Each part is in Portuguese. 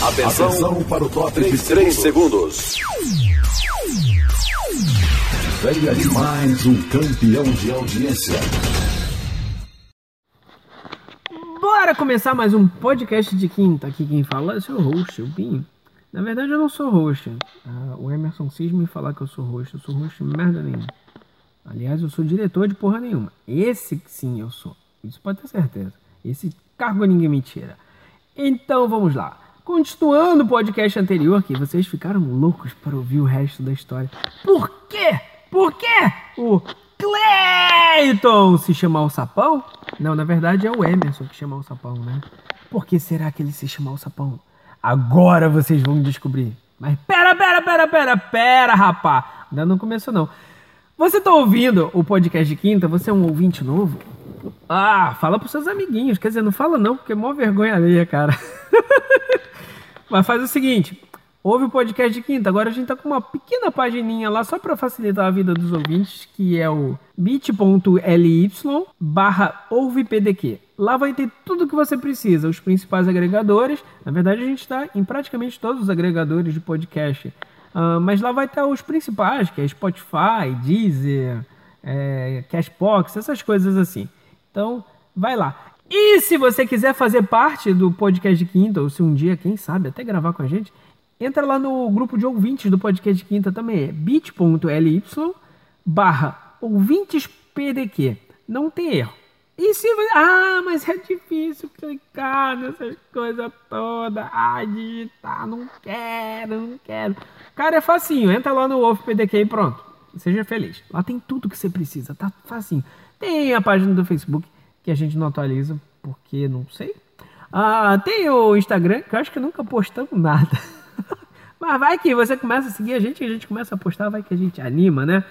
Atenção, Atenção para o top de 3 segundos. Venha de mais um campeão de audiência. Bora começar mais um podcast de quinta. Aqui quem fala é o seu host, o Binho. Na verdade eu não sou host. Ah, o Emerson cisma me falar que eu sou host. Eu sou host merda nenhuma. Aliás, eu sou diretor de porra nenhuma. Esse sim eu sou. Isso pode ter certeza. Esse cargo ninguém me tira. Então vamos lá. Continuando o podcast anterior, que vocês ficaram loucos para ouvir o resto da história. Por quê? Por quê? O Cleiton se chamar o sapão? Não, na verdade é o Emerson que chama o sapão, né? Por que será que ele se chamou o sapão? Agora vocês vão descobrir. Mas pera, pera, pera, pera, pera, rapá. Ainda não começou não. Você tá ouvindo o podcast de quinta? Você é um ouvinte novo? Ah, fala pros seus amiguinhos. Quer dizer, não fala não, porque é mó vergonha alheia, cara. Mas faz o seguinte, ouve o podcast de quinta. Agora a gente tá com uma pequena pagininha lá só para facilitar a vida dos ouvintes, que é o bit.ly barra ouvepdq. Lá vai ter tudo o que você precisa, os principais agregadores. Na verdade, a gente está em praticamente todos os agregadores de podcast. Uh, mas lá vai estar os principais, que é Spotify, Deezer, é, Cashbox, essas coisas assim. Então, vai lá. E se você quiser fazer parte do podcast de quinta, ou se um dia, quem sabe, até gravar com a gente, entra lá no grupo de ouvintes do podcast de quinta também, é bit.ly barra ouvintespdq. Não tem erro. E se você... Ah, mas é difícil clicar nessas coisas todas. Ah, digitar, não quero, não quero. Cara, é facinho. Entra lá no PDQ e pronto. Seja feliz. Lá tem tudo que você precisa, tá facinho. Tem a página do Facebook que a gente não atualiza, porque não sei. Ah, tem o Instagram, que eu acho que nunca postamos nada. Mas vai que você começa a seguir a gente, a gente começa a postar, vai que a gente anima, né?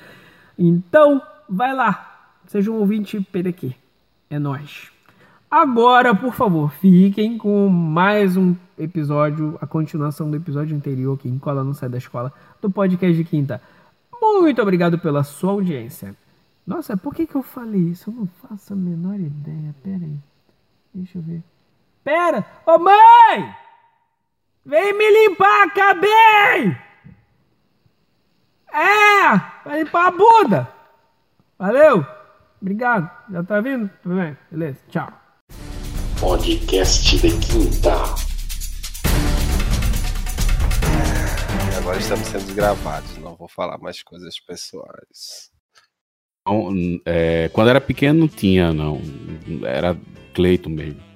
Então, vai lá. Seja um ouvinte PDQ. É nós. Agora, por favor, fiquem com mais um episódio, a continuação do episódio anterior, que Cola não sai da escola, do podcast de quinta. Muito obrigado pela sua audiência. Nossa, por que, que eu falei isso? Eu não faço a menor ideia. Pera aí. Deixa eu ver. Pera! Ô mãe! Vem me limpar, acabei! É! Vai limpar a bunda! Valeu! Obrigado. Já tá vindo? Tudo bem? Beleza. Tchau. Podcast de quinta. Agora estamos sendo gravados. Não vou falar mais coisas pessoais. Não, é, quando era pequeno não tinha, não. Era Cleiton mesmo.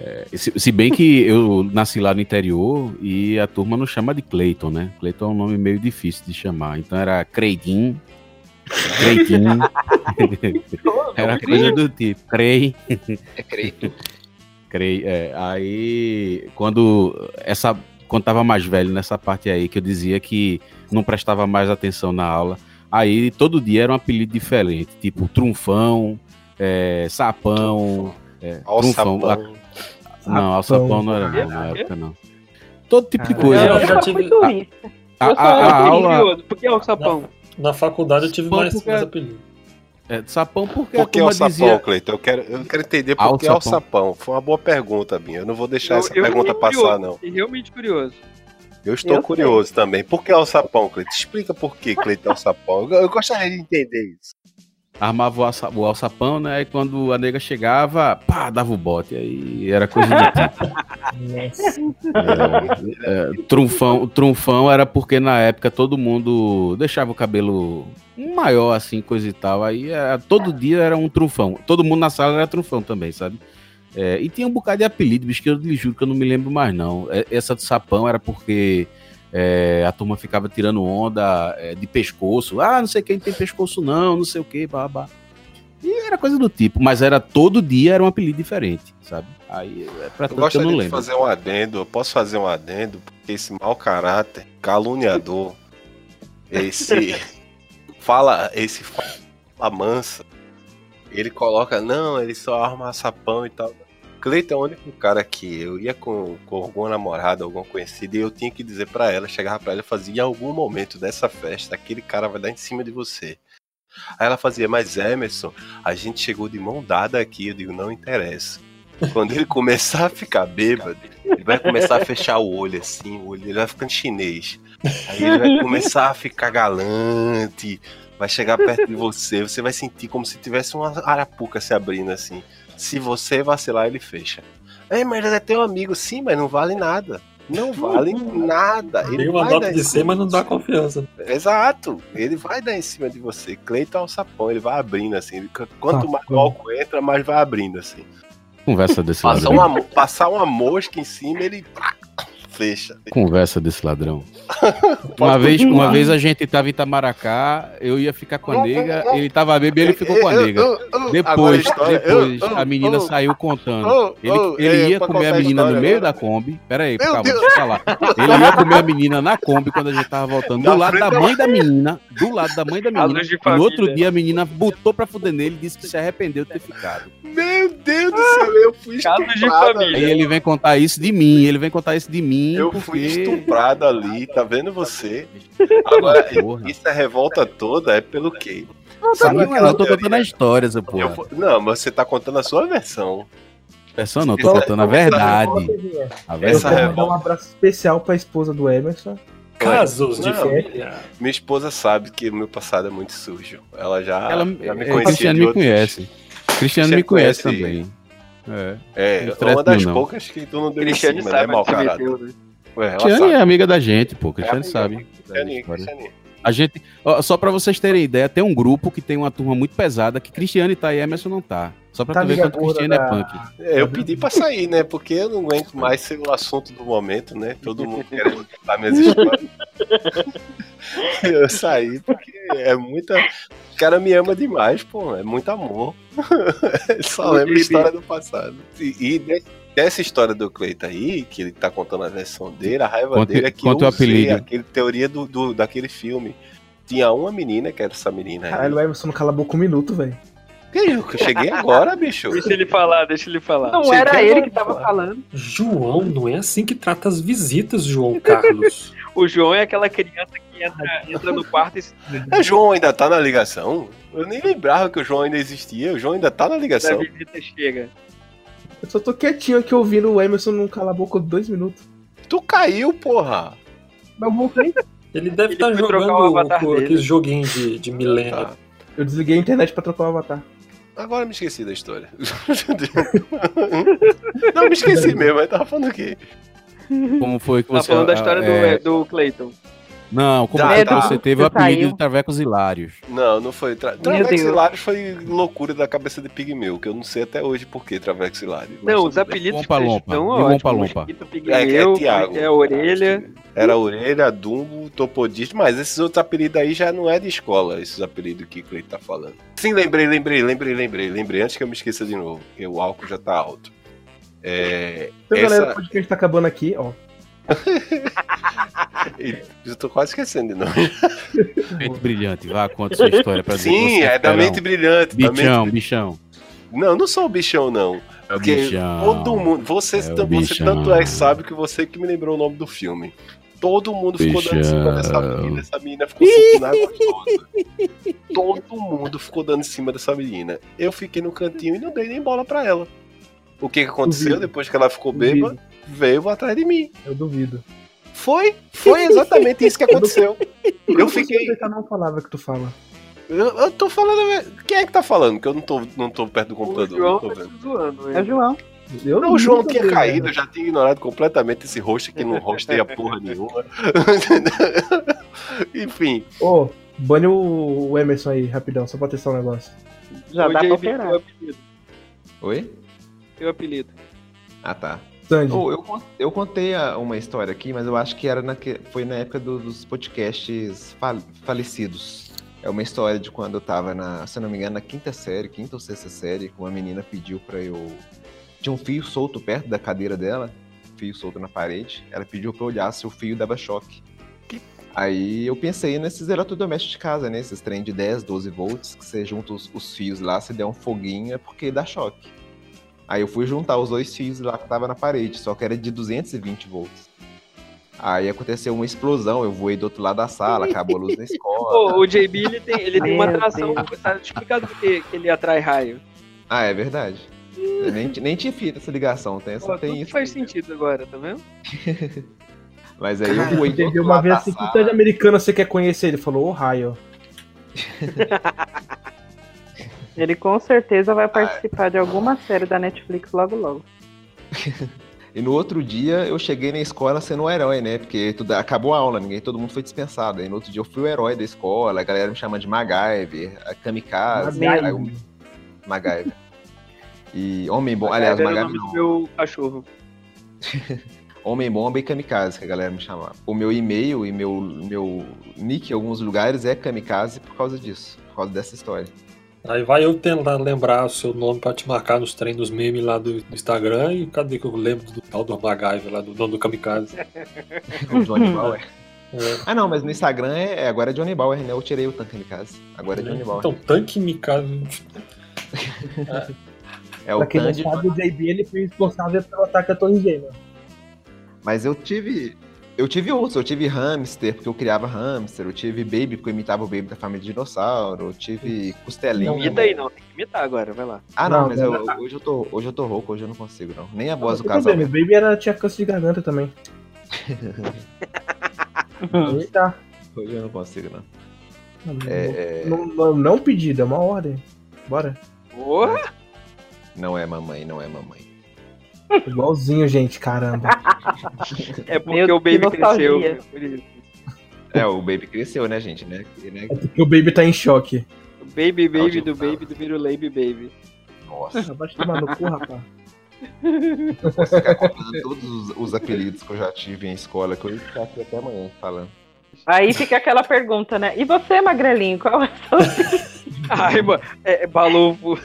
É, se, se, bem que eu nasci lá no interior e a turma não chama de Cleiton, né? Cleiton é um nome meio difícil de chamar. Então era Creitinho. Creitinho. era coisa do tipo. Crei. É Creito. Crei. É, aí, quando essa quando tava mais velho nessa parte aí, que eu dizia que não prestava mais atenção na aula, aí todo dia era um apelido diferente, tipo Trunfão, é, Sapão, é, Trunfão. Não, Alçapão não era não, na época não. Todo tipo de coisa. Eu já tive... A, a, a, a aula... Por que Alçapão? Na, na faculdade eu tive Sapão mais, porque- mais apelido. É, sapão porque Por que a é o turma sapão, dizia... Cleiton? Eu quero, eu quero entender por que é o Alçapão. sapão. Foi uma boa pergunta, Binho. Eu não vou deixar Eu- essa eu pergunta passar, curioso, não. fiquei realmente curioso. Eu estou Eu curioso também. Por que é o sapão, Cleiton? Explica por que Cleiton é o sapão. Eu, eu gostaria de entender isso. armava o, alça, o alçapão, né? E quando a nega chegava, pá, dava o bote. Aí era coisa do tipo. É, é, trunfão, trunfão era porque na época todo mundo deixava o cabelo maior, assim, coisa e tal. Aí era- todo dia era um trunfão. Todo mundo na sala era trunfão também, sabe? É, e tinha um bocado de apelido, bicho, que eu lhe juro que eu não me lembro mais, não. É, Essa do sapão era porque é, a turma ficava tirando onda é, de pescoço. Ah, não sei quem tem pescoço, não, não sei o que, babá. E era coisa do tipo, mas era todo dia era um apelido diferente, sabe? Aí é pra Eu que eu gostaria não de lembro. fazer um adendo. Eu posso fazer um adendo? Porque esse mau caráter, caluniador, esse fala, esse fala mansa, ele coloca, não, ele só arma sapão e tal. Cleiton é o único cara que eu ia com, com alguma namorada, alguma conhecida, e eu tinha que dizer pra ela, chegava pra ela e fazia, em algum momento dessa festa, aquele cara vai dar em cima de você. Aí ela fazia, mas Emerson, a gente chegou de mão dada aqui, eu digo, não interessa. Quando ele começar a ficar bêbado, ele vai começar a fechar o olho assim, o olho, ele vai ficando chinês. Aí ele vai começar a ficar galante, vai chegar perto de você, você vai sentir como se tivesse uma arapuca se abrindo assim. Se você vacilar, ele fecha. É, mas ele é teu amigo, sim, mas não vale nada. Não vale nada. Ele Tem uma nota de ser, mas não dá confiança. Exato. Ele vai dar em cima de você. Cleiton é um sapão, ele vai abrindo assim. Ele- Quanto mais álcool entra, mais vai abrindo assim. Conversa desse Passar ladrão. uma, passar uma mosca em cima, ele pá, fecha. Conversa desse ladrão. Uma vez, uma vez a gente tava em Itamaracá, eu ia ficar com a nega, ele tava bêbado e ele ficou com a nega. Depois, depois, a menina saiu contando. Ele, ele ia comer a menina no meio da Kombi. Pera aí, calma, deixa eu falar. Ele ia comer a menina na Kombi quando a gente tava voltando. Do lado da mãe da menina. Do lado da mãe da menina. E no outro dia a menina botou pra fuder nele e disse que se arrependeu de ter ficado. Meu Deus do céu, eu fui família. Aí ele vem contar isso de mim. Ele vem contar isso de mim. Eu porque... fui estuprado ali, tá vendo você? Agora, Porra. isso é revolta toda, é pelo quê? Não, Sabe não, eu tô teoria? contando a história, essa Eu porra. Não, mas você tá contando a sua versão. Versão não, tô contando a verdade. A Eu Essa quero verdade. mandar um abraço especial pra esposa do Emerson. Casos de família. Minha esposa sabe que o meu passado é muito sujo. Ela já, Ela, já me é, conhecia Cristiano me conhece. Cristiano Cristiano me conhece conhece- também. É. É, uma das não. poucas que tu não deu em Cristiane cima, né, sabe né? Ela Cristiano sabe. é amiga da gente, pô. Cristiano É sabe. amiga, da Cristiane. Cristiane. A gente, ó, só pra vocês terem ideia, tem um grupo que tem uma turma muito pesada que Cristiano tá e Emerson não tá. Só pra Tá tu ver quanto gorda Cristiano é da- punk. É, Eu pedi pra sair, né? Porque eu não aguento mais ser o assunto do momento, né? Todo mundo querendo contar minhas histórias. Eu saí porque é muita. O cara me ama demais, pô. É muito amor. Só lembra a história do passado. E, e de- dessa história do Cleiton aí, que ele tá contando a versão dele, a raiva Conte- dele é que conte eu o usei apelido. aquele teoria do, do- daquele filme. Tinha uma menina, que era essa menina aí. Caralho, o Emerson não cala a boca um minuto, velho. Que eu que eu cheguei agora, bicho. Deixa ele falar, deixa ele falar. Não Cheguei era ele que tava falando. João, não é assim que trata as visitas, João Carlos. O João é aquela criança que entra, entra no quarto e se O João ainda tá na ligação? Eu nem lembrava que o João ainda existia. O João ainda tá na a ligação. visita chega. Eu só tô quietinho aqui ouvindo o Emerson não cala a boca dois minutos. Tu caiu, porra. Eu voltei. Ele deve estar o jogando avatar o- dele. aqueles joguinhos de, de milênio. Tá. Eu desliguei a internet pra trocar o avatar. Agora me esqueci da história. Não, me esqueci mesmo. Eu tava falando o quê? Como foi que Tá você. falando da história é, do, do Clayton. Não, como Tá, é que tá. você teve o apelido saiu. de Travecos Hilários? Não, não foi. Tra... Deus. Hilários foi loucura da cabeça de Pigmeu, que eu não sei até hoje por que Travex Hilários. Não, os apelidos Lompa que Lompa, estão ótimos. Lompa Lompa? É, é Thiago. é a orelha. Era orelha, Dumbo, Topodista, mas esses outros apelidos aí já não é de escola, esses apelidos que o Cleiton tá falando. Sim, lembrei, lembrei, lembrei, lembrei, lembrei, antes que eu me esqueça de novo, porque o álcool já tá alto. É, Então, galera, o essa... podcast tá acabando aqui, ó. Eu tô quase esquecendo de novo. Mente brilhante, vá, conta sua história pra que Sim, é da mente brilhante. Bichão, mente- bichão. Não, não sou o bichão, não. É o Porque bichão. todo mundo. Você, É o você bichão. tanto é sabe que você que me lembrou o nome do filme. Todo mundo ficou dando em cima dessa Bichão. menina, essa menina ficou sentindo água toda. Todo mundo ficou dando em cima dessa menina. Eu fiquei no cantinho e não dei nem bola pra ela. O que, que aconteceu depois que ela ficou bêbada? Veio atrás de mim. Eu duvido. Foi, foi exatamente isso que aconteceu. Eu fiquei. Você não falava que tu fala. Eu, eu tô falando. Quem é que tá falando? Que eu não tô, não tô perto do O computador. João não tô tá vendo. zoando. É o? João. Eu Não, o João tinha caído, né? eu já tinha ignorado completamente esse host que não hosteia porra nenhuma. Enfim, Ô, bane o o Emerson aí, rapidão, só pra testar um negócio. Já Ô, dá pra operar. Oi? Teu apelido. Ah, tá. Sandy, Oh, eu, eu contei a- uma história aqui, mas eu acho que era naque- foi na época do- dos podcasts fal- falecidos. É uma história de quando eu tava na, se eu não me engano, na quinta série, quinta ou sexta série, que uma menina pediu pra eu. Tinha um fio solto perto da cadeira dela, fio solto na parede. Ela pediu pra eu olhar se o fio dava choque. Aí eu pensei nesses eletrodomésticos de casa, né? Esses trem de 10, 12 volts, que você junta os, os fios lá, se der um foguinho é porque dá choque. Aí eu fui juntar os dois fios lá que tava na parede, só que era de 220 volts. Aí aconteceu uma explosão, eu voei do outro lado da sala, acabou a luz na escola. Pô, o JB ele tem, ele tem uma atração. Tá explicado por que que ele atrai raio. Ah, é verdade. Eu nem, nem tinha feito essa ligação, tem, Pô, tem isso. faz sentido agora, tá vendo? Mas aí eu fui do outro uma lado vez da assim, que sala. de americano você quer conhecer? Ele falou, Ohio. Ele com certeza vai participar de alguma série da Netflix logo logo. E no outro dia eu cheguei na escola sendo o herói, né? Porque tudo, acabou a aula, ninguém, todo mundo foi dispensado. Aí no outro dia eu fui o herói da escola, a galera me chama de MacGyver, a Kamikaze, MacGyver. aí eu- MacGyver. E Homem Bom, aliás, Era o MacGyver do não, meu cachorro. Homem Bomba e Kamikaze, que a galera me chamava. O meu e-mail e meu, meu nick em alguns lugares é Kamikaze por causa disso, por causa dessa história. Aí vai eu tentar lembrar o seu nome pra te marcar nos treinos memes lá do do Instagram e cadê que eu lembro do tal do MacGyver lá, do dono do Kamikaze? O Johnny Bauer. É. Ah não, mas no Instagram é, é- agora é Johnny Bauer, né? Eu tirei o tanque Kamikaze. Agora é Johnny Bauer. Então, tanque Kamikaze. é o pra quem não sabe, o JB ele foi responsável pelo ataque à Torre Gêmea. mas eu tive. Eu tive outros, eu tive hamster, porque eu criava hamster, eu tive baby, porque eu imitava o baby da família de dinossauro, eu tive costelinha. Não imita aí, não. Tem que imitar agora, vai lá. Ah, não, Não, mas não, eu- hoje, eu tô, hoje eu tô rouco, hoje eu não consigo, não. Nem a voz do casal. O Baby era, tinha câncer de garganta também. Eita. Hoje eu não consigo, não. Não, É, é, não, não, não pedido, é uma ordem. Bora. Porra! não é mamãe, não é mamãe. Igualzinho, gente, caramba. É porque Meu, o baby cresceu. É, o baby cresceu, né, gente? Né? né? É porque o Baby tá em choque. O baby, baby do baby do Virulaby Baby. Nossa, Vai tomar no cu, rapaz. posso ficar contando todos os, os apelidos que eu já tive em escola, que eu ia ficar aqui até amanhã falando. Aí fica aquela pergunta, né? E você, Magrelinho, qual é o seu... Ai, mano. É, é balofo.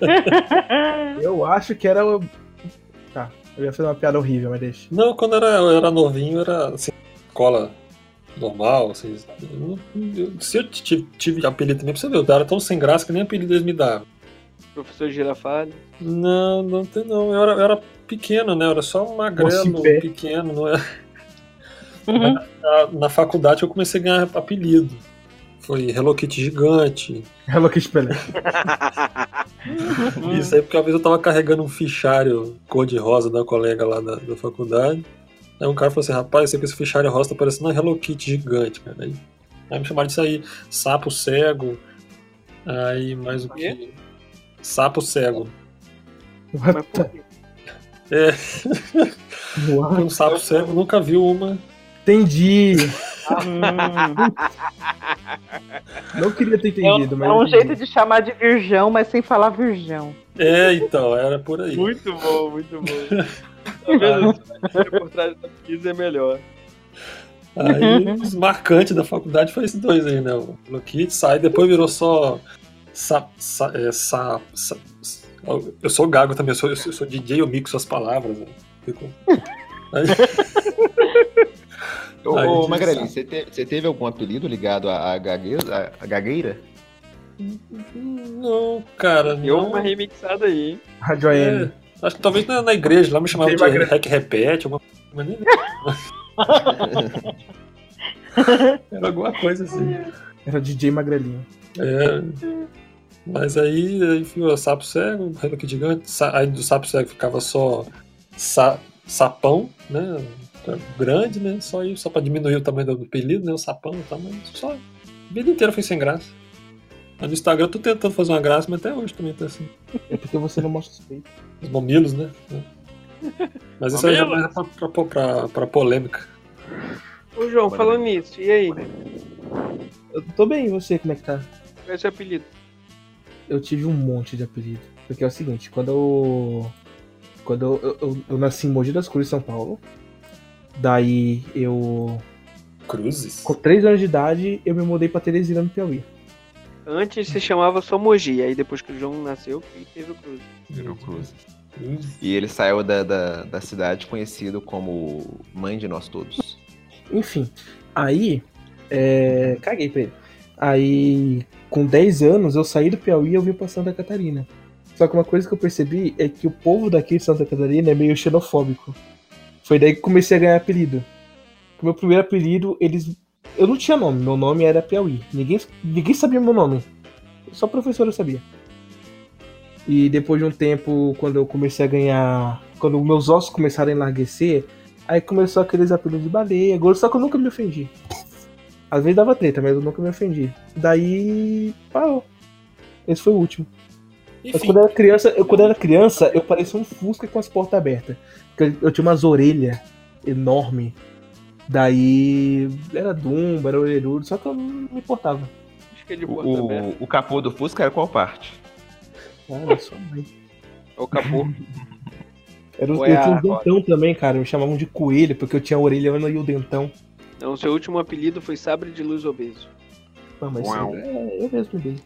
Eu acho que era o. Eu ia fazer uma piada horrível, mas deixa. Não, quando era, eu era novinho, era assim, escola normal, assim. eu eu- se eu tive, tive apelido também, pra você ver, eu era tão sem graça que nem apelido eles me davam. Professor Girafalho. Não, não tem não. Eu era, eu era pequeno, né? Eu era só um magrelo, pequeno, não é? Uhum. Na, na faculdade eu comecei a ganhar apelido. Foi Hello Kitty gigante. Hello Kitty Pelé. Isso aí porque uma vez eu tava carregando um fichário cor-de-rosa da colega lá da, da faculdade. Aí um cara falou assim, rapaz, esse, esse fichário rosa tá parecendo uma Hello Kitty gigante, cara. Aí, aí me chamaram disso aí, sapo cego. Aí mais o que? Sapo cego. What quê? É, what? um sapo cego nunca viu uma. Entendi. Hum, Não queria ter entendido, mas. é um jeito de chamar de virgão, mas sem falar virgão. É, então, era por aí. Muito bom, muito bom. Tá vendo? Por trás da pesquisa é melhor. Aí os marcantes da faculdade foi esses dois aí, né? O Hello Kitty, sai, depois virou só. Sa, sa, é, sa, sa- eu sou gago também, eu sou, eu sou, eu sou DJ, eu mixo as palavras. Né? Fico... Aí- Ô, ô você, te- você teve algum apelido ligado à, à gagueira? à- à gagueira? Não, cara. Deu não. uma remixada aí, hein? Rádio É, AM. acho que talvez na, na igreja lá me chamavam de uma- Rec Repete, alguma mas nem Era alguma coisa assim. Era DJ Magrelinho. É. Mas aí, aí ficou sapo cego, Hello gigante, aí do sapo cego ficava só sa- sapão, né? Grande, né? Só isso, só pra diminuir o tamanho do apelido, né? O sapão e tal, mas só. A vida inteira foi sem graça. Mas no Instagram eu tô tentando fazer uma graça, mas até hoje também tá assim. É porque você não mostra os peitos. Os mamilos, né? Mas isso aí já é pra, pra, pra, pra polêmica. Ô, João, falando nisso, e aí? Eu tô bem, e você, como é que tá? Qual é o seu apelido? Eu tive um monte de apelido. Porque é o seguinte, quando eu. Quando eu, eu, eu- eu nasci em Mogi das Cruzes, São Paulo. Daí eu. Cruzes? Com 3 anos de idade, eu me mudei pra Teresina, no Piauí. Antes se chamava só Mogi, aí depois que o João nasceu, teve o Cruz. Virou Cruz. Cruzes. E ele saiu da, da, da cidade conhecido como Mãe de Nós Todos. Enfim, aí. É, caguei pra ele. Aí, com 10 anos, eu saí do Piauí e eu vim pra Santa Catarina. Só que uma coisa que eu percebi é que o povo daqui de Santa Catarina é meio xenofóbico. Foi daí que comecei a ganhar apelido. O meu primeiro apelido, eles. Eu não tinha nome, meu nome era Piauí. Ninguém, ninguém sabia meu nome. Só a professora sabia. E depois de um tempo, quando eu comecei a ganhar. Quando meus ossos começaram a enlarguecer, aí começou aqueles apelidos de baleia, gordo, só que eu nunca me ofendi. Às vezes dava treta, mas eu nunca me ofendi. Daí. parou. Esse foi o último. Enfim, quando eu era criança, eu, quando eu era criança, eu parecia um Fusca com as portas abertas. Eu, eu tinha umas orelhas enormes. Daí. Era Dumbo, era orelhudo, só que eu não me importava. Acho que é de porta aberta. O, o capô do Fusca era qual parte? Cara, só mãe. É o capô. Era, eu é tinha um a- dentão também, cara. Me chamavam de coelho, porque eu tinha a orelha e o dentão. Não, seu último apelido foi Sabre de Luz Obeso. Não, mas Uau. é, eu mesmo dei.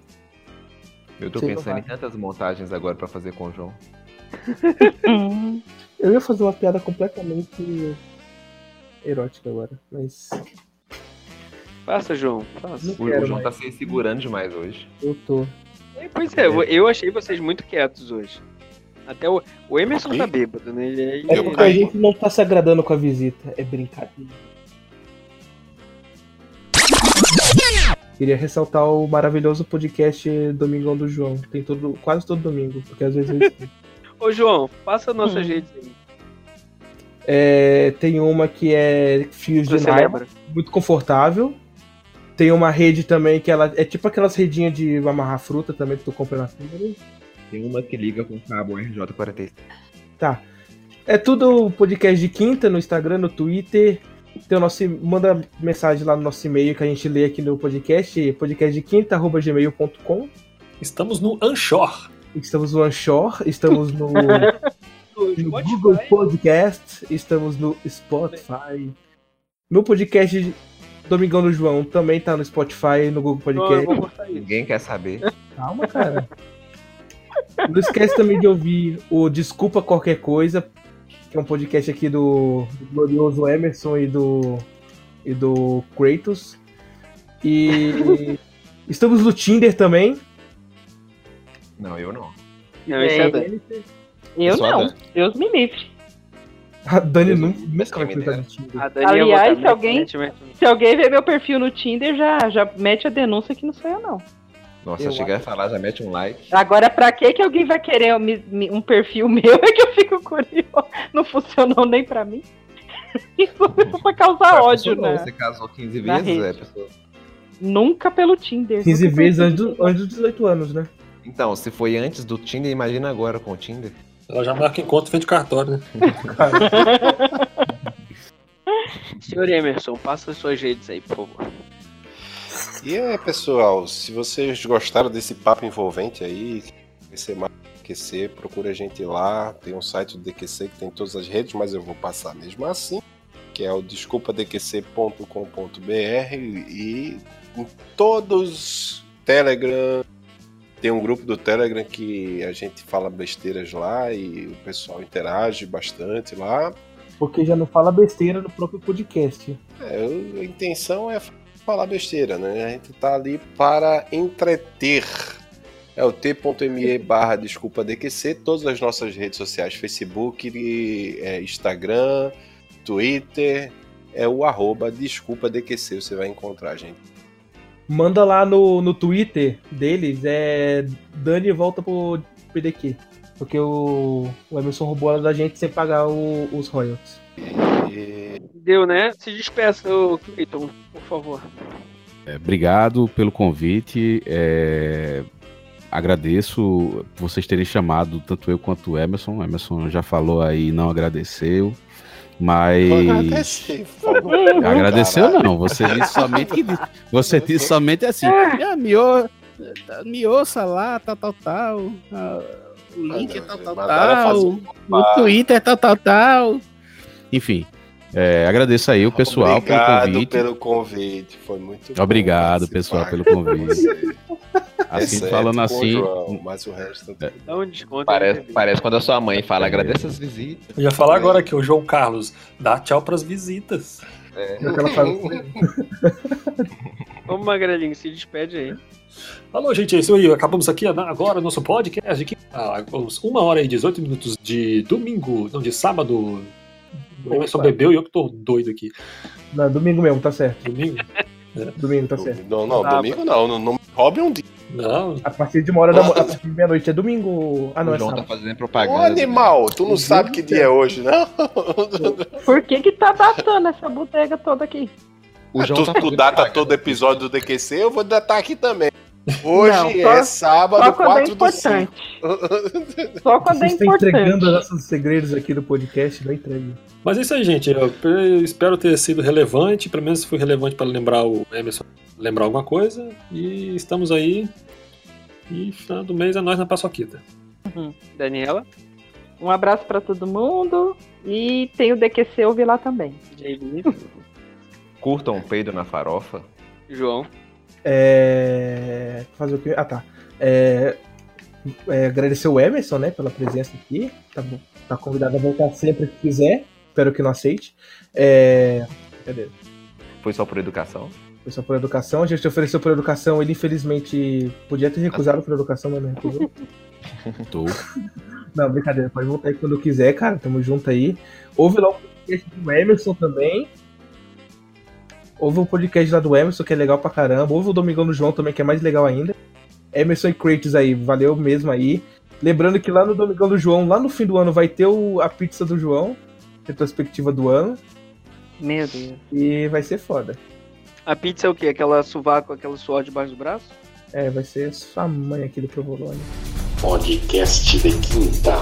Eu tô lá, pensando em tantas montagens agora pra fazer com o João. Eu ia fazer uma piada completamente erótica agora, mas Faça, João. Não O, o João mais. tá se segurando demais hoje. Eu tô. É, Pois é, eu- achei vocês muito quietos hoje. Até o, o Emerson tá bêbado, né? Ele, ele- É Eu porque a gente não tá se agradando com a visita. É brincadeira. Queria ressaltar o maravilhoso podcast Domingão do João. Tem todo, quase todo domingo, porque às vezes. Ô, João, passa nossas Hum. redes aí. É, tem uma que é Fios de Nylon, muito confortável. Tem uma rede também que ela é tipo aquelas redinhas de amarrar fruta também que tu compra na feira. Tem uma que liga com cabo RJ46. Tá. É tudo podcast de quinta no Instagram, no Twitter. Tem o nosso, manda mensagem lá no nosso e-mail que a gente lê aqui no podcast, podcastdequinta.gmail.com. estamos no Anchor. Estamos no Anchor, estamos no, No Google. Podcast, estamos no Spotify. No podcast Domingão do João também tá no Spotify, no Google Não, Podcast. isso. Ninguém quer saber. Calma, cara. Não esquece também de ouvir o Desculpa Qualquer Coisa, que é um podcast aqui do, do glorioso Emerson e do, e do Kratos. E estamos no Tinder também. Não, eu não. Não, é É, Dani. Eu Só não. da- Deus me livre. A Dani Eu- nunca, vai dera. de Tinder. Ia Aliás, se alguém-. Se alguém ver meu perfil no Tinder, já, já mete a denúncia que não sou eu, não. Nossa, Eu chegar a falar, já mete um like. Agora, pra que que alguém vai querer me- um perfil meu? É que eu fico curioso. Não funcionou nem pra mim. Isso é pra causar ódio, funcionou, né? Você casou 15 Na vezes, rede. é, pessoa. Nunca pelo Tinder. 15 nunca vezes antes, do- antes dos 18 anos, né? Então, se foi antes do Tinder, imagina agora com o Tinder. Ela já marca encontro frente cartório, né? Senhor Emerson, passa as suas redes aí, por favor. E é, pessoal, se vocês gostaram desse papo envolvente aí, conhecer mais DQC, procura a gente lá. Tem um site do DQC que tem todas as redes, mas eu vou passar mesmo assim, que é o desculpadqc.com.br e em todos Telegram. Tem um grupo do Telegram que a gente fala besteiras lá e o pessoal interage bastante lá. Porque já não fala besteira no próprio podcast. É, a intenção é falar besteira, né? A gente tá ali para entreter. É o t.me barra desculpa DQC, todas as nossas redes sociais, Facebook, é, Instagram, Twitter, é o arroba desculpa DQC, você vai encontrar a gente. Manda lá no, no Twitter deles, é Dani volta pro PDQ. Porque o, o Emerson roubou ela da gente sem pagar o- os royalties. E Deu, né? Se despeça, Cleiton, por favor. É, obrigado pelo convite. é, agradeço por vocês terem chamado tanto eu quanto o Emerson. O Emerson já falou aí, não agradeceu. Mas. agradecer. Agradeceu Caralho. não, você disse somente que você disse somente assim, ah, me, ou- me ouça lá, tal, tal, tal, ah, o link é tal, tal, tal, o Twitter é tal, tal, tal. Enfim, é, agradeço aí o pessoal Obrigado pelo convite. pelo convite, foi muito bom Obrigado, pessoal, pelo convite. você. Assim, Exceto falando assim, João, mas o resto É. Dá um desconto. Parece, aí, parece quando a sua mãe fala, agradece as visitas. Eu ia falar agora que o João Carlos dá tchau pras visitas. Aquela fase- Vamos, Magrelinho, se despede aí. Alô, gente, é isso aí. Acabamos aqui agora nosso podcast de quinta- ah, uma hora e 18 minutos de domingo, não, de sábado. O Emerson bebeu e eu que tô doido aqui. Não, domingo mesmo, tá certo. Domingo? Domingo, tá certo. Não, não, Tá, domingo não, não, não roube um dia. Não, A partir de uma hora da a partir de meia-noite é domingo. Ah, não, o é João tá fazendo Ô, propaganda. animal, tu não sabe que dia é hoje, não? Por que que tá datando essa bodega toda aqui? O João tu, tá tu data propaganda. todo episódio do DQC, eu vou datar aqui também. Hoje Não, só- é sábado, Só quando é 4 do 5. importante. Só quando é Você está entregando os importante. nossos segredos aqui do podcast, não entregue. Mas é isso aí, gente. Eu espero ter sido relevante. Pelo menos fui relevante para lembrar o Emerson lembrar alguma coisa. E estamos aí. E final do mês é nós na paçoquita. Daniela, Um abraço pra todo mundo. E tem o DQC ouvir lá também. Curtam um peido na farofa. João. É... Fazer o quê? Ah, tá. É... é, agradecer o Emerson, né, pela presença aqui. Tá, bom. tá convidado a voltar sempre que quiser. Espero que não aceite. É... Cadê? Foi só por educação. Foi só por educação. A gente ofereceu por educação. Ele, infelizmente, podia ter recusado por educação, mas não recusou. Tô. Não, brincadeira. Pode voltar aí quando quiser, cara. Tamo junto aí. Ouve lá o podcast do Emerson também. Ouve o podcast lá do Emerson, que é legal pra caramba. Ouve o Domingão do João também, que é mais legal ainda. Emerson e Kratos aí, valeu mesmo aí. Lembrando que lá no Domingão do João, lá no fim do ano, vai ter o- a pizza do João, retrospectiva do ano, Meu Deus. e vai ser foda. A pizza é o quê? Aquela sovaco, aquela suor debaixo do braço? É, vai ser sua mãe aqui do Provolone. Podcast de quinta.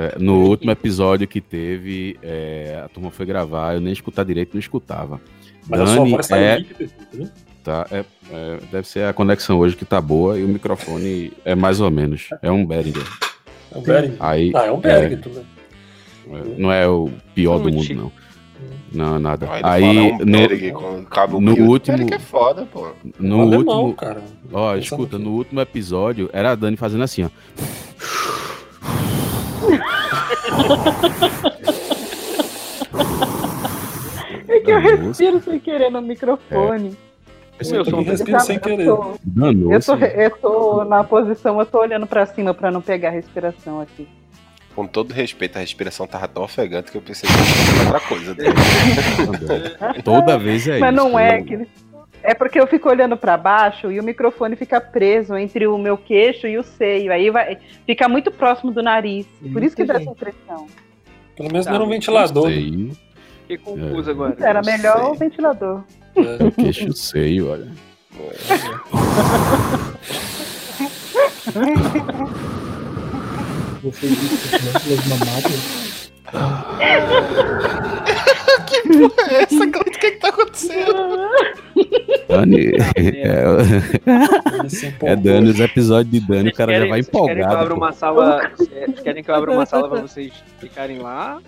É, no último episódio que teve, é, a turma foi gravar, eu nem escutar direito, não escutava. Mas a sua Dani voz tá é, perfeito, né? tá, é, é, deve ser a conexão hoje que tá boa e o microfone é mais ou menos. É um Behringer. É um Bering. Aí, Ah, é um Bering, tudo bem. é, não é o pior do mundo, chique. não. Não, nada. Aí, Aí, Aí um no, no último- Berg é foda, pô. no Alemão, último. cara. Ó, escuta, no último episódio era a Dani fazendo assim, ó. É que eu respiro sem querer no microfone. Esse Meu eu som- respiro sem Eu querer. tô- Danou, Eu tô, eu tô na posição, eu tô olhando pra cima pra não pegar a respiração aqui. Com todo respeito, a respiração tava tão ofegante que eu pensei que era outra coisa. dele. Toda vez é Mas isso. não é que é porque eu fico olhando pra baixo e o microfone fica preso entre o meu queixo e o seio. Aí vai fica muito próximo do nariz. Por isso que dá essa impressão. Pelo menos Tá, não era um ventilador. né? Fiquei confuso agora. Era melhor sei. o ventilador. É. queixo seio, olha. Você disse que não fez uma máquina. Essa, o que que tá acontecendo? Dani, é, Esse é empolgou. Dani, os episódios de Dani, o cara já querem- vai vocês Querem que eu abra empolgado. uma sala? Vocês querem que eu abra uma sala pra vocês ficarem lá?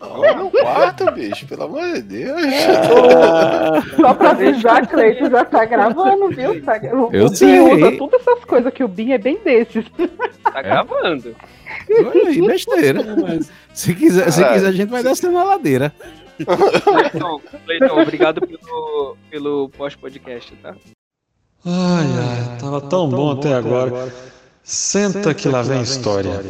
Não, no quarto, bicho, pelo amor de Deus. Só pra avisar, Cleiton já tá gravando, viu? Tá, o Eu Bin sei. usa todas essas coisas que o Bin é bem desses. Tá gravando. Olha aí, besteira. Se quiser, se Cara, quiser, a gente vai descer na ladeira. Cleiton, Cleiton, obrigado pelo, pelo pós-podcast, tá? Ai, ai, tava tão bom até agora. Senta que lá vem história.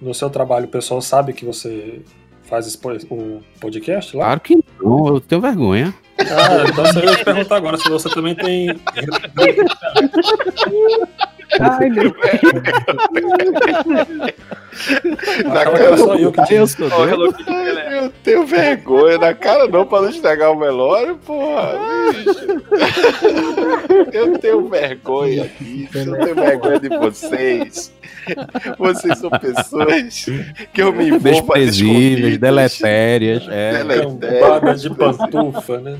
no seu trabalho o pessoal sabe que você faz o podcast lá? Claro que não, eu tenho vergonha. Ah, então eu ia te perguntar agora se você também tem. Ai, meu cara, era só eu que tinha. Eu tenho vergonha na cara não pra não estragar o velório, porra. bicho. Eu tenho vergonha disso, eu tenho vergonha de vocês. Vocês são pessoas que eu me envolvo Desprezíveis, deletérias. É. Deletério. Cambada de pantufa, né?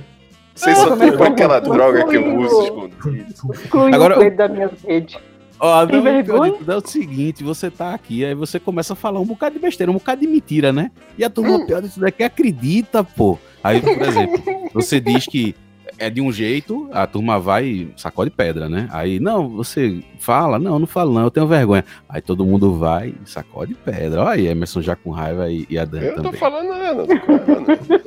Vocês é tipo que- aquela droga que eu uso escondido. Exclui Agora- o Cleiton das minhas redes. Ó, Tem não, vergonha? é o seguinte, você tá aqui, aí você começa a falar um bocado de besteira, um bocado de mentira, né? E a turma, o pior disso daqui, acredita, pô. Aí, por exemplo, você diz que é de um jeito, a turma vai e sacode pedra, né? Aí, não, você fala, não, não falo não, eu tenho vergonha. Aí todo mundo vai e sacode pedra. Olha aí, Emerson já com raiva e, e a Dani Eu não tô também. falando nada, não tô falando nada.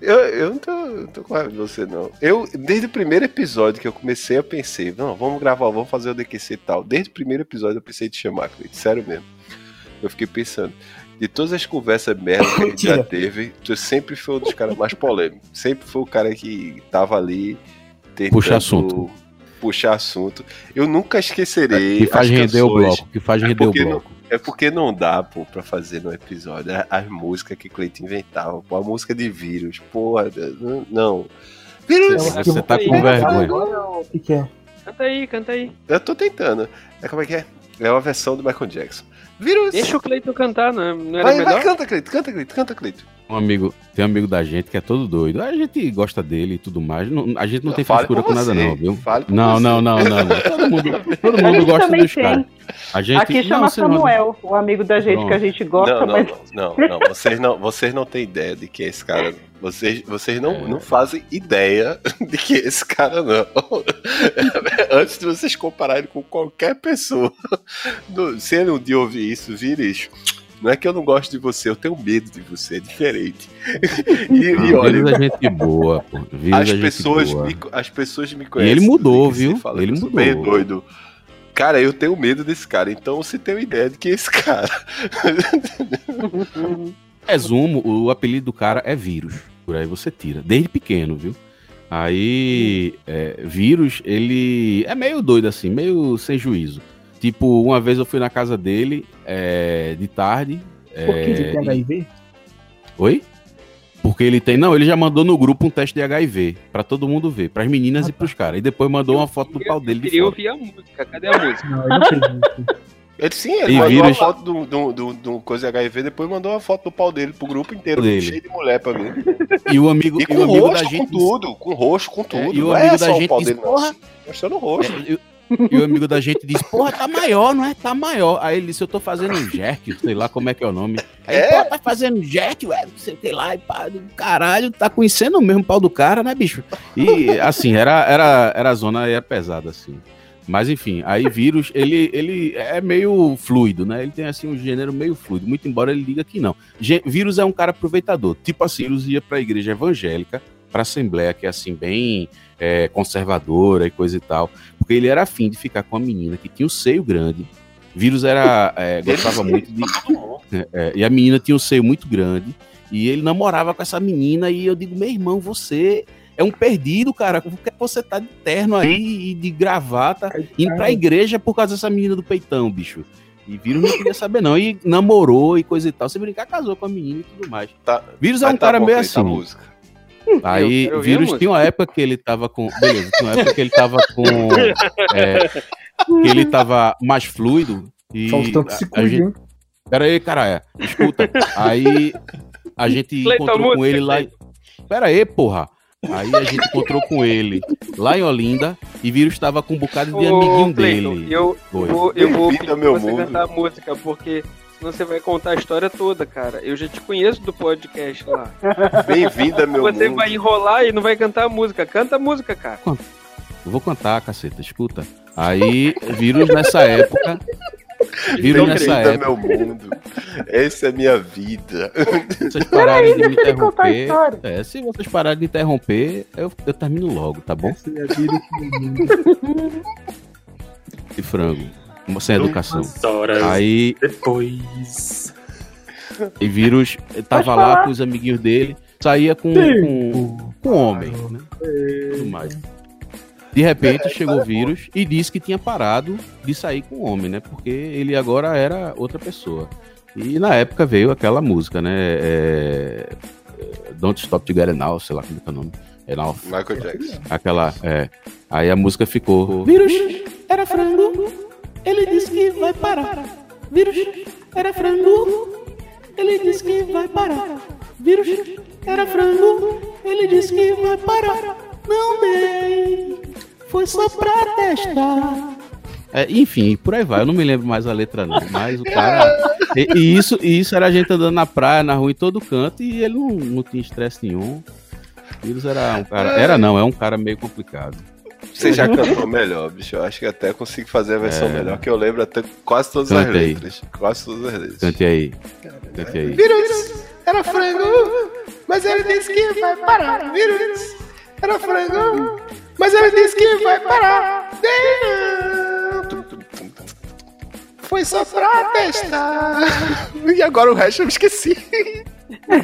Eu, eu não tô, não tô com raiva de você, não. Eu, desde o primeiro episódio que eu comecei a pensar, não, vamos gravar, vamos fazer o DQC e tal. Desde o primeiro episódio eu pensei em te chamar, Cleiton, sério mesmo. Eu fiquei pensando, de todas as conversas merda que a gente já teve, tu sempre foi um dos caras mais polêmicos. Sempre foi o cara que tava ali tentando Puxa assunto. Puxar assunto. Eu nunca esquecerei. Que faz as render o canções. bloco. Que faz É render o porque bloco. É porque não dá, pô, pra fazer no episódio as músicas que Cleiton inventava. Pô, a música de vírus, porra, não. não. Vírus! Você tá com Canta aí, vergonha. O que, que é? Canta aí, canta aí. Eu tô tentando. É como é que é? É uma versão do Michael Jackson. Vírus! Deixa o Cleiton cantar, não, é- não era Vai, melhor? vai, canta, Cleiton, canta, Cleiton, canta, Cleiton. Um amigo, tem um amigo da gente que é todo doido. A gente gosta dele e tudo mais. Não- a gente não tem frescura com nada, não, viu? Não, você. não, não, não, não. Todo mundo, todo A mundo gente gosta também dos tem. caras. A gente Aqui chama não, você não- Samuel, o amigo da gente que a gente gosta, Não, não, mas. não, não, não. Vocês não, vocês não têm ideia de que é esse cara. Vocês, vocês não, não fazem ideia de que é esse cara, não. Antes de vocês compararem com qualquer pessoa. Se ele um dia ouvir isso, vira isso. Não é que eu não gosto de você, eu tenho medo de você, é diferente. E, e Não, olha, Vírus é gente boa, pô. As é gente pessoas, boa. me, as pessoas me E conhecem. ele mudou, viu? fala, Ele mudou. meio doido. Cara, eu tenho medo desse cara, então você tem uma ideia de que é esse cara. Resumo, o apelido do cara é vírus. Por aí você tira. Desde pequeno, viu? Aí, é, vírus, ele é meio doido assim, meio sem juízo. Tipo, uma vez eu fui na casa dele, é, de tarde. é, Por que ele tem e- HIV? Oi? Porque ele tem. Não, ele já mandou no grupo um teste de HIV. Pra todo mundo ver. Pras meninas e pros caras. E depois mandou uma foto do pau dele de Queria fora. ouvir a música, cadê a música? Não, eu não. Ele sim, ele E mandou vírus- uma foto do, do, do, do coisa HIV, depois mandou uma foto do pau dele pro grupo inteiro, Dele. cheio de mulher pra ver. E o amigo, E e com o amigo da rosto, com gente. tudo, com rosto, com tudo. e o não amigo é da só o gente pau disse, dele, não. "Porra." Mostrando o rosto. É, e, e o amigo da gente disse, porra, tá maior, não é? Tá maior. Aí ele disse, eu tô fazendo um jerk, sei lá como é que é o nome. Aí, É? tá fazendo jerk, ué, sei lá, e pá, caralho, tá conhecendo o mesmo pau do cara, né, bicho? E, assim, era, era, era a zona, era pesada, assim. Mas, enfim, aí vírus, ele, ele é meio fluido, né? Ele tem, assim, um gênero meio fluido, muito embora ele diga que não. Gê- vírus é um cara aproveitador. Tipo assim, vírus ia pra igreja evangélica, pra assembleia, que é, assim, bem é, conservadora e coisa e tal. Porque ele era afim de ficar com uma menina que tinha um seio grande. Vírus era. é, gostava muito de. é, é, e a menina tinha um seio muito grande. E ele namorava com essa menina. E eu digo, meu irmão, você é um perdido, cara. Por que você tá de terno aí e de gravata, indo pra igreja por causa dessa menina do peitão, bicho? E Vírus não queria saber, não. E namorou e coisa e tal. Se brincar, casou com a menina e tudo mais. Tá, Vírus é um tá cara meio a assim. música. Aí, Eu a Vírus tinha uma época que ele tava com. Beleza, tinha uma época que ele tava com. é, que ele tava mais fluido. E Faustão que se cuide, gente-? Pera aí, caralho. Escuta. Aí a gente Cleiton, encontrou com ele lá. em- Pera aí, porra. Aí a gente encontrou com ele lá em Olinda e Vírus tava com um bocado de Ô, amiguinho Cleiton, dele. eu, vou, eu vou pedir pra você mundo. cantar a música, porque você vai contar a história toda, cara. Eu já te conheço do podcast lá. Bem-vinda, meu você mundo. vai enrolar e não vai cantar a música. Canta a música, cara. Eu vou cantar, caceta, escuta. Aí, Vírus nessa época. Vírus nessa época. meu mundo. Essa é minha vida. vocês pararem de me interromper. É, se vocês pararem de interromper, eu, eu termino logo, tá bom? Essa é a vida E frango. Sem educação. Duas horas Aí, depois. e vírus tava lá com os amiguinhos dele, saía com, com, com homem, né? Tudo mais. De repente chegou o vírus e disse que tinha parado de sair com homem, né? Porque ele agora era outra pessoa. E na época veio aquela música, né? É... é, Don't Stop to Get Now, sei lá como é que é o nome. É now. Michael Jackson. Aquela, é. Aí a música ficou. Vírus era frango, ele disse que vai parar. Vírus era frango, ele disse que vai parar. Vírus era frango, ele disse que vai parar. Não dei, foi só pra testar. É, enfim, por aí vai. Eu não me lembro mais a letra, não. Mas o cara. E, e isso, e isso era a gente andando na praia, na rua, em todo canto, e ele não, não tinha estresse nenhum. Vírus era um cara. Era não, é um cara meio complicado. Você já cantou melhor, bicho. Eu acho que até consigo fazer a versão É. melhor, que eu lembro até quase todas Canta as aí. letras. Quase todas as letras. Cante aí. Cante aí. Vírus era frango, Mas ele disse que vai parar. Vírus era frango. Mas ele disse que vai parar. Foi só pra testar. E agora o resto eu esqueci.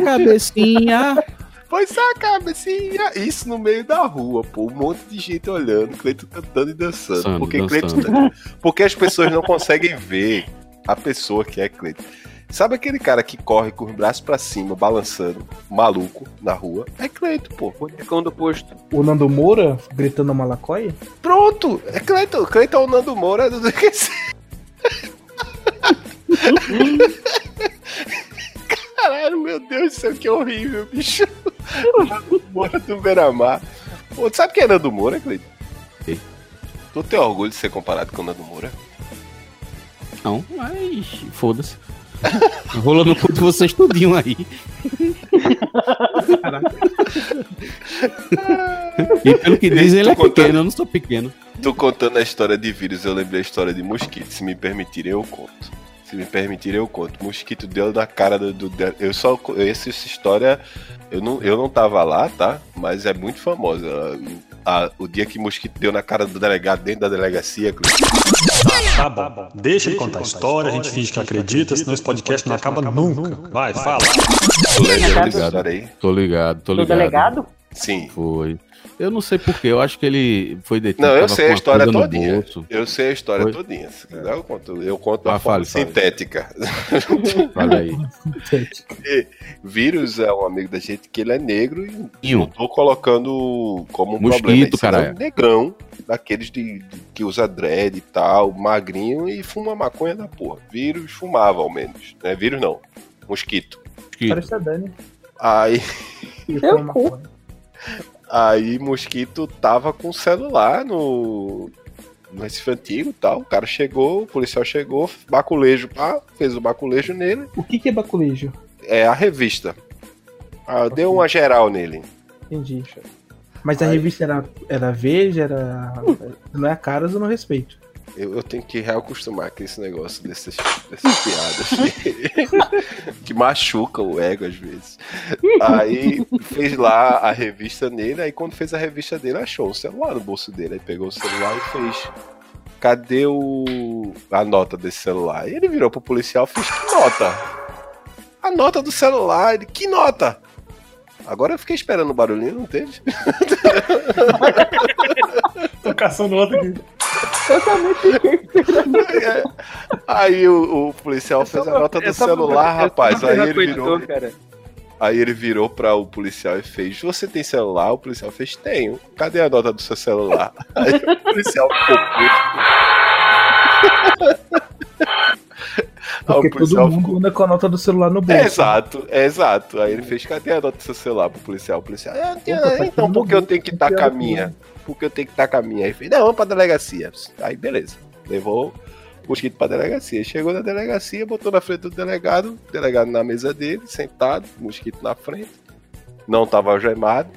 Cabecinha. Foi só a cabecinha. Isso no meio da rua, pô. Um monte de gente olhando. Cleito cantando e dançando. Dançando, porque, dançando. Cleito, porque as pessoas não conseguem ver a pessoa que é Cleito. Sabe aquele cara que corre com os braços pra cima, balançando, maluco, na rua? É Cleito, pô. Bonecão do posto. O Nando Moura gritando Malacóia? Pronto! É Cleito. Cleito é o Nando Moura do Caralho, meu Deus do céu, que horrível, bicho. Nando Moura do Beira-Mar. Pô, tu sabe quem é Nando Moura, Cleito? Sei. Tu tem orgulho de ser comparado com o Nando Moura? Não, mas foda-se. Rola no cu de vocês tudinho aí. e pelo que dizem, ele é contando. pequeno, eu não sou pequeno. Tô contando a história de vírus, eu lembrei a história de mosquito. Se me permitirem, eu conto. Se me permitirem, eu conto. Mosquito deu na cara do. do- eu só. Essa, essa história. Eu não, eu não tava lá, tá? Mas é muito famosa. A- o dia que mosquito deu na cara do delegado dentro da delegacia. Tá bom. Deixa ele contar a história, a gente finge que acredita, senão esse podcast não acaba nunca. Vai, fala. Tu lembra Delegado. dessa história aí? Tô ligado, tô Do ligado. delegado? Sim. Foi. Eu não sei porquê, eu acho que ele foi detido. Não, eu sei a história todinha. Eu sei a história Foi? todinha. Se quiser, eu conto. Eu conto Ah, forma fale, sintética. Olha aí. Vírus é um amigo da gente que ele é negro e não tô colocando como um Mosquito, problema. caralho. é um negrão, daqueles de, de- que usa dread e tal, magrinho e fuma maconha da porra. Vírus fumava ao menos. Né? Vírus não. Mosquito. Parece a Dani. Aí, E Eu maconha. Aí Mosquito tava com o celular no. No Recife Antigo e tal. O cara chegou, o policial chegou, baculejo, pá, fez o baculejo nele. O que, que é baculejo? É a revista. Ah, deu uma geral nele. Entendi. Mas a Aí. revista era, era Veja, era. Não é a caras, eu não respeito. Eu, eu tenho que reacostumar com esse negócio desses, dessas piadas que, machucam o ego às vezes. Aí fez lá a revista nele, aí quando fez a revista dele, achou um celular no bolso dele. Aí pegou o celular e fez. Cadê o a nota desse celular? E ele virou pro policial e fez que nota? A nota do celular. Ele, que nota? Agora eu fiquei esperando o barulhinho, não teve? Tô caçando outro aqui. Eu. É. Aí o, o policial fez a nota do É celular, é rapaz. Aí ele com virou. cara. Aí ele virou pra o policial e fez: Você tem celular? O policial fez: Tenho. Cadê a nota do seu celular? Aí o policial ficou Porque o policial todo mundo ficou- anda com a nota do celular no É, bolso. exato, é exato. Aí ele fez: Cadê a nota do seu celular pro policial? O policial: "Ah, tem- Opa, tá Então, no por que eu tenho que tem tacar a minha? Porque eu tenho que tacar a minha. Aí Não, vamos pra delegacia. Aí beleza. Levou o mosquito pra delegacia. Chegou na delegacia, botou na frente do delegado, delegado na mesa dele, sentado, mosquito na frente. Não tava algemado.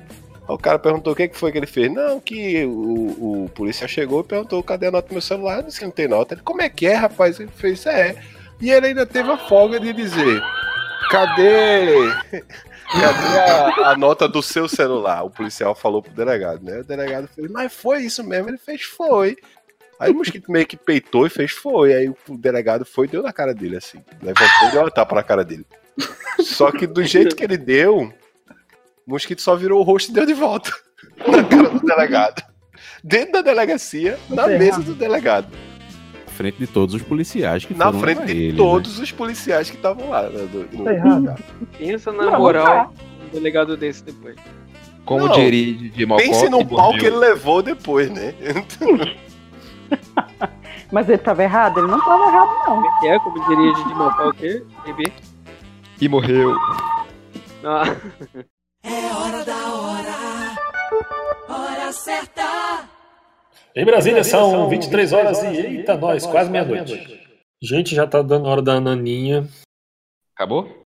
Aí o cara perguntou o que, que foi que ele fez. Não, que o, o policial chegou e perguntou cadê a nota do meu celular. Eu disse que não tem nota. Ele, como é que é, rapaz? Ele fez, é. E ele ainda teve a folga de dizer: Cadê? Cadê a, a nota do seu celular? O policial falou pro delegado, né? O delegado fez, mas foi isso mesmo? Ele fez, foi. Aí o mosquito meio que peitou e fez, foi. Aí o delegado foi e deu na cara dele, assim. Levantou e deu uma tapa na cara dele. Só que do jeito que ele deu, o mosquito só virou o rosto e deu de volta na cara do delegado. Dentro da delegacia, na mesa do delegado. Na frente de todos os policiais que Na foram frente de ele, né? todos os policiais que estavam lá. né, do- no- Tá errado. Pensa na Não, moral um delegado desse depois. Como Não. diria de, de Malcoque, Pense no pau que ele levou depois, né? Mas ele tava errado? Ele não tava errado, não. Como é que é? Como diria de Malcoque o quê? Bebê? E morreu. Ah, Em Brasília são 23 horas e eita, nós, quase meia-noite. Gente, já tá dando hora da Naninha. Acabou?